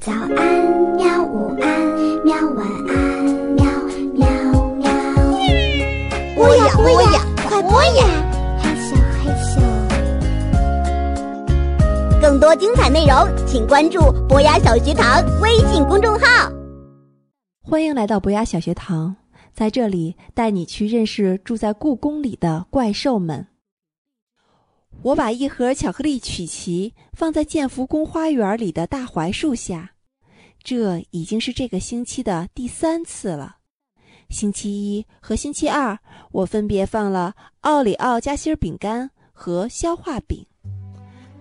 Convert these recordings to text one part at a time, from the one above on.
早安喵，午安喵，晚安喵喵喵。播呀播呀，快播呀！害羞害羞。更多精彩内容，请关注博雅小学堂微信公众号。欢迎来到博雅小学堂，在这里带你去认识住在故宫里的怪兽们。我把一盒巧克力曲奇放在建福宫花园里的大槐树下，这已经是这个星期的第三次了。星期一和星期二，我分别放了奥里奥夹心饼干和消化饼。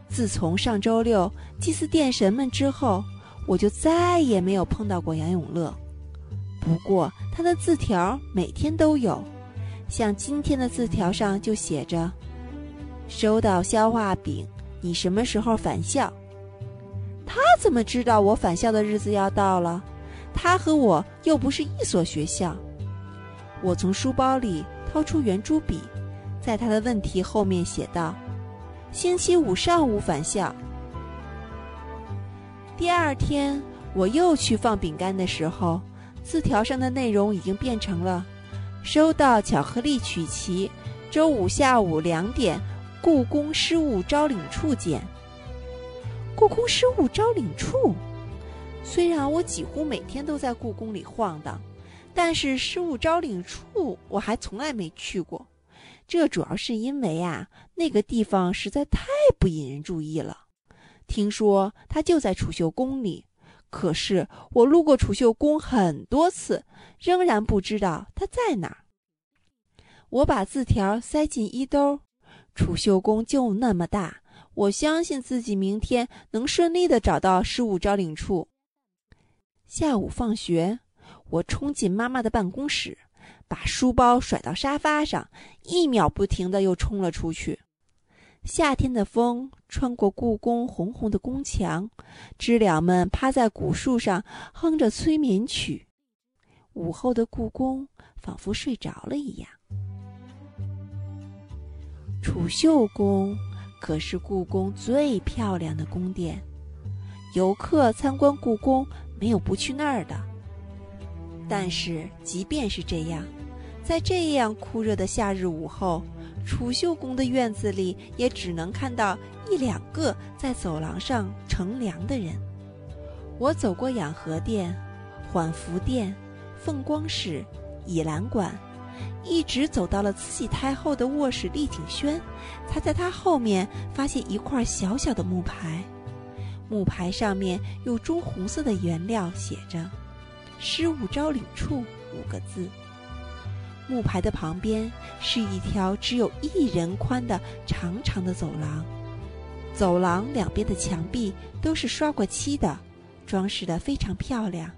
自从上周六祭祀电神们之后，我就再也没有碰到过杨永乐。不过他的字条每天都有，像今天的字条上就写着。收到消化饼，你什么时候返校？他怎么知道我返校的日子要到了？他和我又不是一所学校。我从书包里掏出圆珠笔，在他的问题后面写道：“星期五上午返校。”第二天我又去放饼干的时候，字条上的内容已经变成了：“收到巧克力曲奇，周五下午两点。”故宫失物招领处见。故宫失物招领处，虽然我几乎每天都在故宫里晃荡，但是失物招领处我还从来没去过。这主要是因为啊，那个地方实在太不引人注意了。听说它就在储秀宫里，可是我路过储秀宫很多次，仍然不知道它在哪儿。我把字条塞进衣兜。储秀宫就那么大，我相信自己明天能顺利的找到失物招领处。下午放学，我冲进妈妈的办公室，把书包甩到沙发上，一秒不停的又冲了出去。夏天的风穿过故宫红红的宫墙，知了们趴在古树上哼着催眠曲，午后的故宫仿佛睡着了一样。储秀宫可是故宫最漂亮的宫殿，游客参观故宫没有不去那儿的。但是，即便是这样，在这样酷热的夏日午后，储秀宫的院子里也只能看到一两个在走廊上乘凉的人。我走过养和殿、缓福殿、凤光室、倚兰馆。一直走到了慈禧太后的卧室丽景轩，才在她后面发现一块小小的木牌，木牌上面用朱红色的颜料写着“失物招领处”五个字。木牌的旁边是一条只有一人宽的长长的走廊，走廊两边的墙壁都是刷过漆的，装饰的非常漂亮。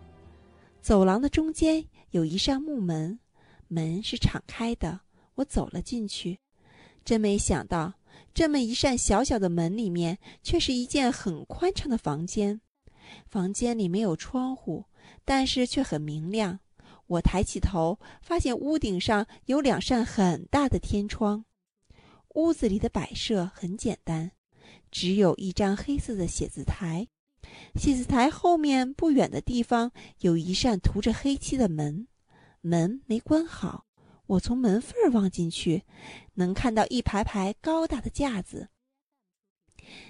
走廊的中间有一扇木门。门是敞开的，我走了进去，真没想到，这么一扇小小的门里面，却是一间很宽敞的房间。房间里没有窗户，但是却很明亮。我抬起头，发现屋顶上有两扇很大的天窗。屋子里的摆设很简单，只有一张黑色的写字台。写字台后面不远的地方，有一扇涂着黑漆的门。门没关好，我从门缝儿望进去，能看到一排排高大的架子。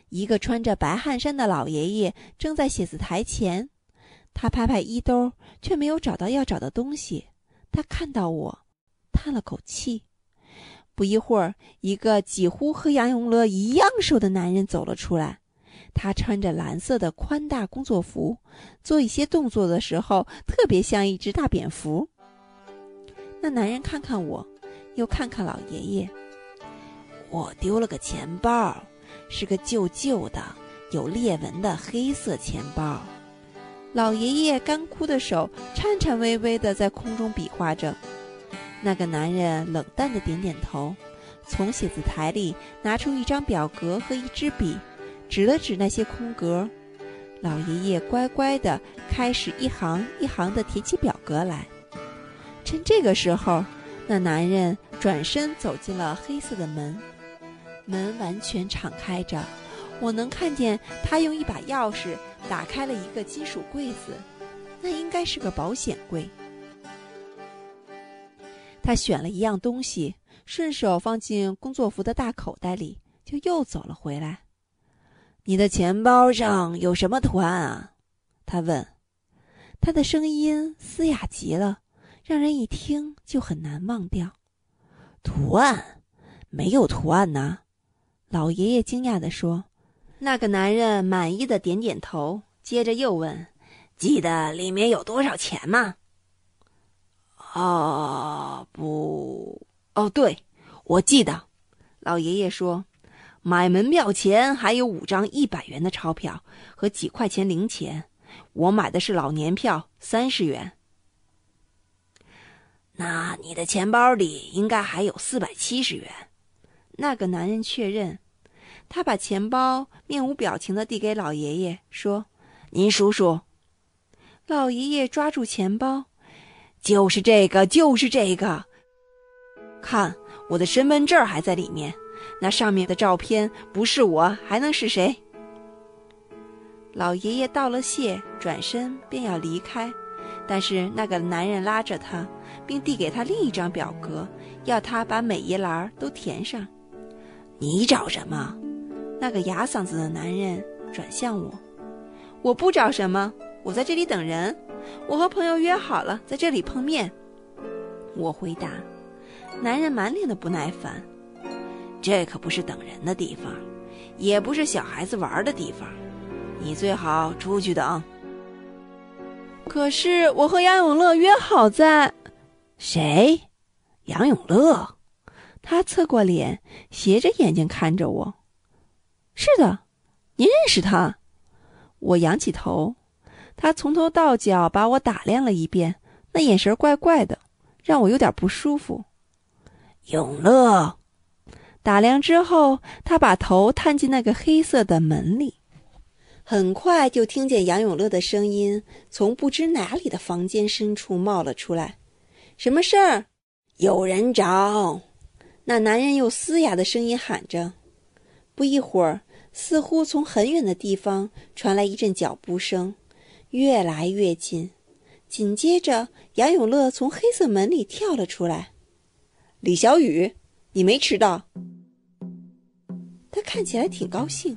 一个穿着白汗衫的老爷爷正在写字台前，他拍拍衣兜，却没有找到要找的东西。他看到我，叹了口气。不一会儿，一个几乎和杨永乐一样瘦的男人走了出来。他穿着蓝色的宽大工作服，做一些动作的时候，特别像一只大蝙蝠。那男人看看我，又看看老爷爷。我丢了个钱包，是个旧旧的、有裂纹的黑色钱包。老爷爷干枯的手颤颤巍巍地在空中比划着。那个男人冷淡地点点头，从写字台里拿出一张表格和一支笔，指了指那些空格。老爷爷乖乖地开始一行一行地填起表格来。趁这个时候，那男人转身走进了黑色的门，门完全敞开着，我能看见他用一把钥匙打开了一个金属柜子，那应该是个保险柜。他选了一样东西，顺手放进工作服的大口袋里，就又走了回来。你的钱包上有什么图案啊？他问。他的声音嘶哑极了，让人一听就很难忘掉。图案？没有图案呢。老爷爷惊讶地说。那个男人满意的点点头，接着又问：“记得里面有多少钱吗？”哦，不，哦，对，我记得。老爷爷说：“买门票钱还有五张一百元的钞票和几块钱零钱。我买的是老年票，三十元。”那你的钱包里应该还有四百七十元。那个男人确认。他把钱包面无表情的递给老爷爷，说：“您数数。”老爷爷抓住钱包，“就是这个，就是这个。看，我的身份证还在里面，那上面的照片不是我还能是谁？”老爷爷道了谢，转身便要离开，但是那个男人拉着他，并递给他另一张表格，要他把每一栏都填上。你找什么？那个哑嗓子的男人转向我：“我不找什么，我在这里等人。我和朋友约好了在这里碰面。”我回答。男人满脸的不耐烦：“这可不是等人的地方，也不是小孩子玩的地方，你最好出去等。”可是我和杨永乐约好在……谁？杨永乐？他侧过脸，斜着眼睛看着我。是的，您认识他？我仰起头，他从头到脚把我打量了一遍，那眼神怪怪的，让我有点不舒服。永乐，打量之后，他把头探进那个黑色的门里，很快就听见杨永乐的声音从不知哪里的房间深处冒了出来：“什么事儿？有人找。”那男人用嘶哑的声音喊着。不一会儿，似乎从很远的地方传来一阵脚步声，越来越近。紧接着，杨永乐从黑色门里跳了出来。“李小雨，你没迟到。”他看起来挺高兴。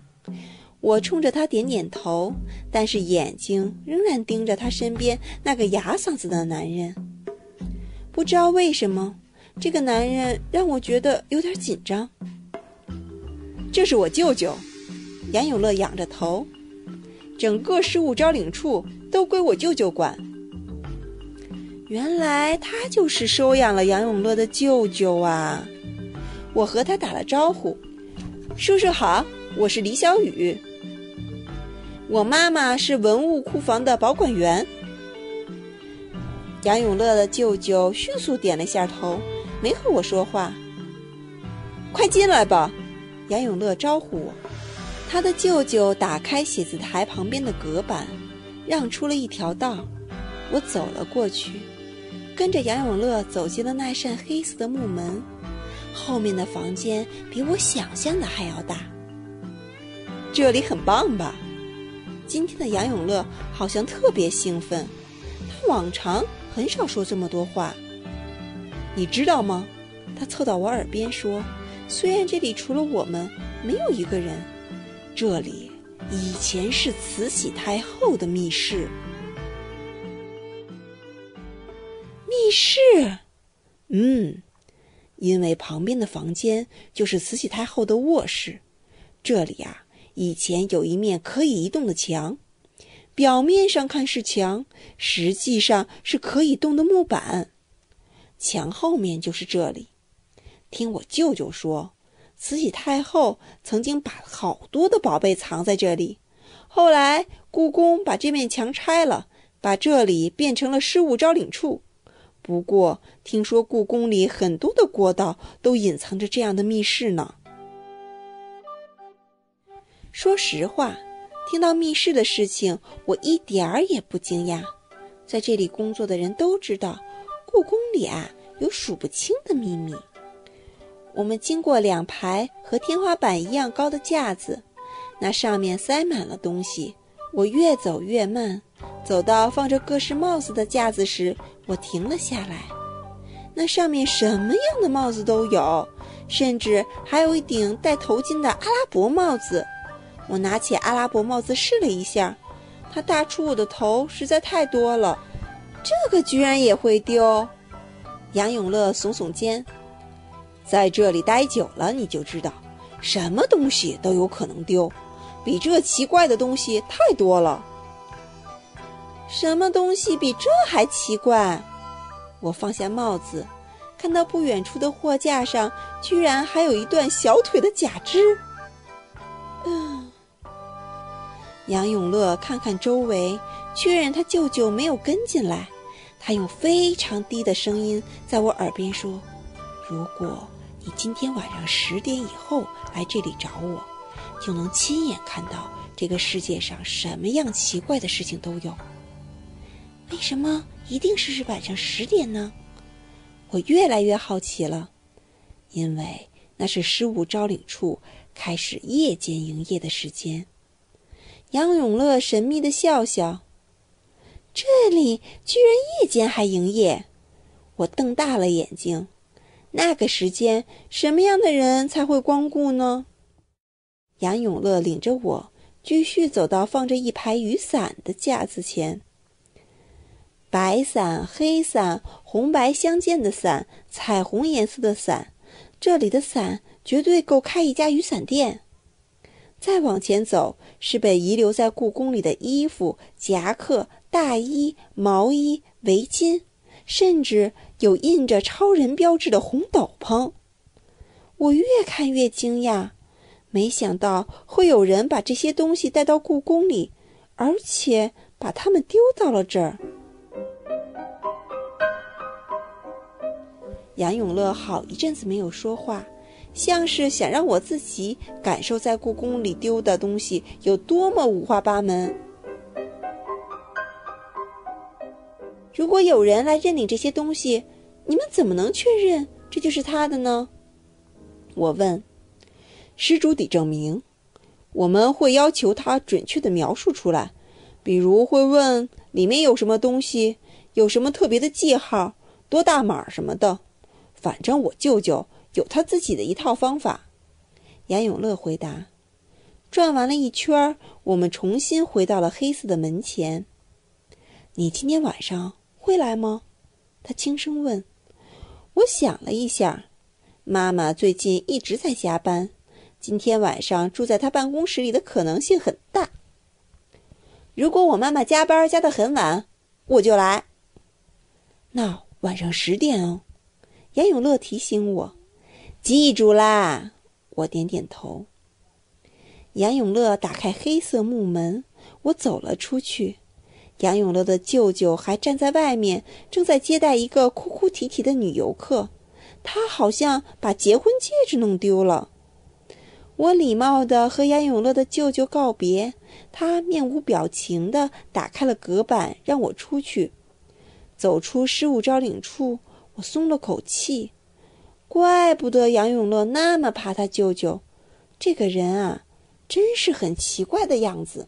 我冲着他点点头，但是眼睛仍然盯着他身边那个哑嗓子的男人。不知道为什么，这个男人让我觉得有点紧张。这是我舅舅，杨永乐仰着头，整个失物招领处都归我舅舅管。原来他就是收养了杨永乐的舅舅啊！我和他打了招呼：“叔叔好，我是李小雨。我妈妈是文物库房的保管员。”杨永乐的舅舅迅速点了下头，没和我说话。快进来吧。杨永乐招呼我，他的舅舅打开写字台旁边的隔板，让出了一条道。我走了过去，跟着杨永乐走进了那扇黑色的木门。后面的房间比我想象的还要大。这里很棒吧？今天的杨永乐好像特别兴奋，他往常很少说这么多话。你知道吗？他凑到我耳边说。虽然这里除了我们没有一个人，这里以前是慈禧太后的密室。密室，嗯，因为旁边的房间就是慈禧太后的卧室。这里啊，以前有一面可以移动的墙，表面上看是墙，实际上是可以动的木板。墙后面就是这里。听我舅舅说，慈禧太后曾经把好多的宝贝藏在这里。后来故宫把这面墙拆了，把这里变成了失物招领处。不过听说故宫里很多的过道都隐藏着这样的密室呢。说实话，听到密室的事情，我一点儿也不惊讶。在这里工作的人都知道，故宫里啊有数不清的秘密。我们经过两排和天花板一样高的架子，那上面塞满了东西，我越走越慢，走到放着各式帽子的架子时，我停了下来。那上面什么样的帽子都有，甚至还有一顶戴头巾的阿拉伯帽子。我拿起阿拉伯帽子试了一下，它大出我的头实在太多了。这个居然也会丢！杨永乐耸耸肩，在这里待久了，你就知道，什么东西都有可能丢，比这奇怪的东西太多了。什么东西比这还奇怪？我放下帽子，看到不远处的货架上居然还有一段小腿的假肢。杨永乐看看周围，确认他舅舅没有跟进来。他用非常低的声音在我耳边说：“如果你今天晚上十点以后来这里找我，就能亲眼看到这个世界上什么样奇怪的事情都有。为什么一定是晚上十点呢？我越来越好奇了，因为那是失物招领处开始夜间营业的时间。”杨永乐神秘的笑笑。这里居然夜间还营业，我瞪大了眼睛。那个时间，什么样的人才会光顾呢？杨永乐领着我继续走到放着一排雨伞的架子前。白伞、黑伞、红白相间的伞、彩虹颜色的伞，这里的伞绝对够开一家雨伞店。再往前走，是被遗留在故宫里的衣服、夹克。大衣、毛衣、围巾，甚至有印着超人标志的红斗篷。我越看越惊讶，没想到会有人把这些东西带到故宫里，而且把它们丢到了这儿。杨永乐好一阵子没有说话，像是想让我自己感受在故宫里丢的东西有多么五花八门。如果有人来认领这些东西，你们怎么能确认这就是他的呢？我问。失主得证明，我们会要求他准确的描述出来，比如会问里面有什么东西，有什么特别的记号，多大码什么的。反正我舅舅有他自己的一套方法。杨永乐回答。转完了一圈，我们重新回到了黑色的门前。你今天晚上？会来吗？他轻声问。我想了一下，妈妈最近一直在加班，今天晚上住在她办公室里的可能性很大。如果我妈妈加班加得很晚，我就来。那晚上十点哦，杨永乐提醒我。记住啦，我点点头。杨永乐打开黑色木门，我走了出去。杨永乐的舅舅还站在外面，正在接待一个哭哭啼啼的女游客。他好像把结婚戒指弄丢了。我礼貌地和杨永乐的舅舅告别，他面无表情地打开了隔板，让我出去。走出失物招领处，我松了口气。怪不得杨永乐那么怕他舅舅，这个人啊，真是很奇怪的样子。